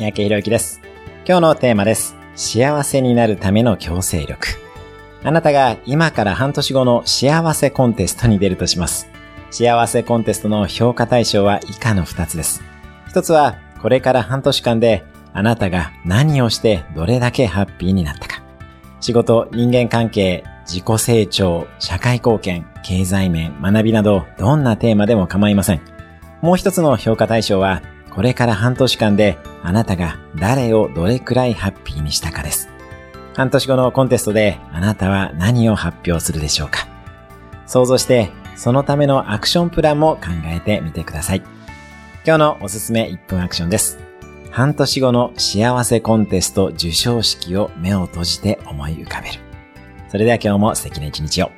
三宅博之です。今日のテーマです。幸せになるための強制力。あなたが今から半年後の幸せコンテストに出るとします。幸せコンテストの評価対象は以下の2つです。一つは、これから半年間であなたが何をしてどれだけハッピーになったか。仕事、人間関係、自己成長、社会貢献、経済面、学びなど、どんなテーマでも構いません。もう一つの評価対象は、これから半年間であなたが誰をどれくらいハッピーにしたかです。半年後のコンテストであなたは何を発表するでしょうか想像して、そのためのアクションプランも考えてみてください。今日のおすすめ1分アクションです。半年後の幸せコンテスト受賞式を目を閉じて思い浮かべる。それでは今日も素敵な一日を。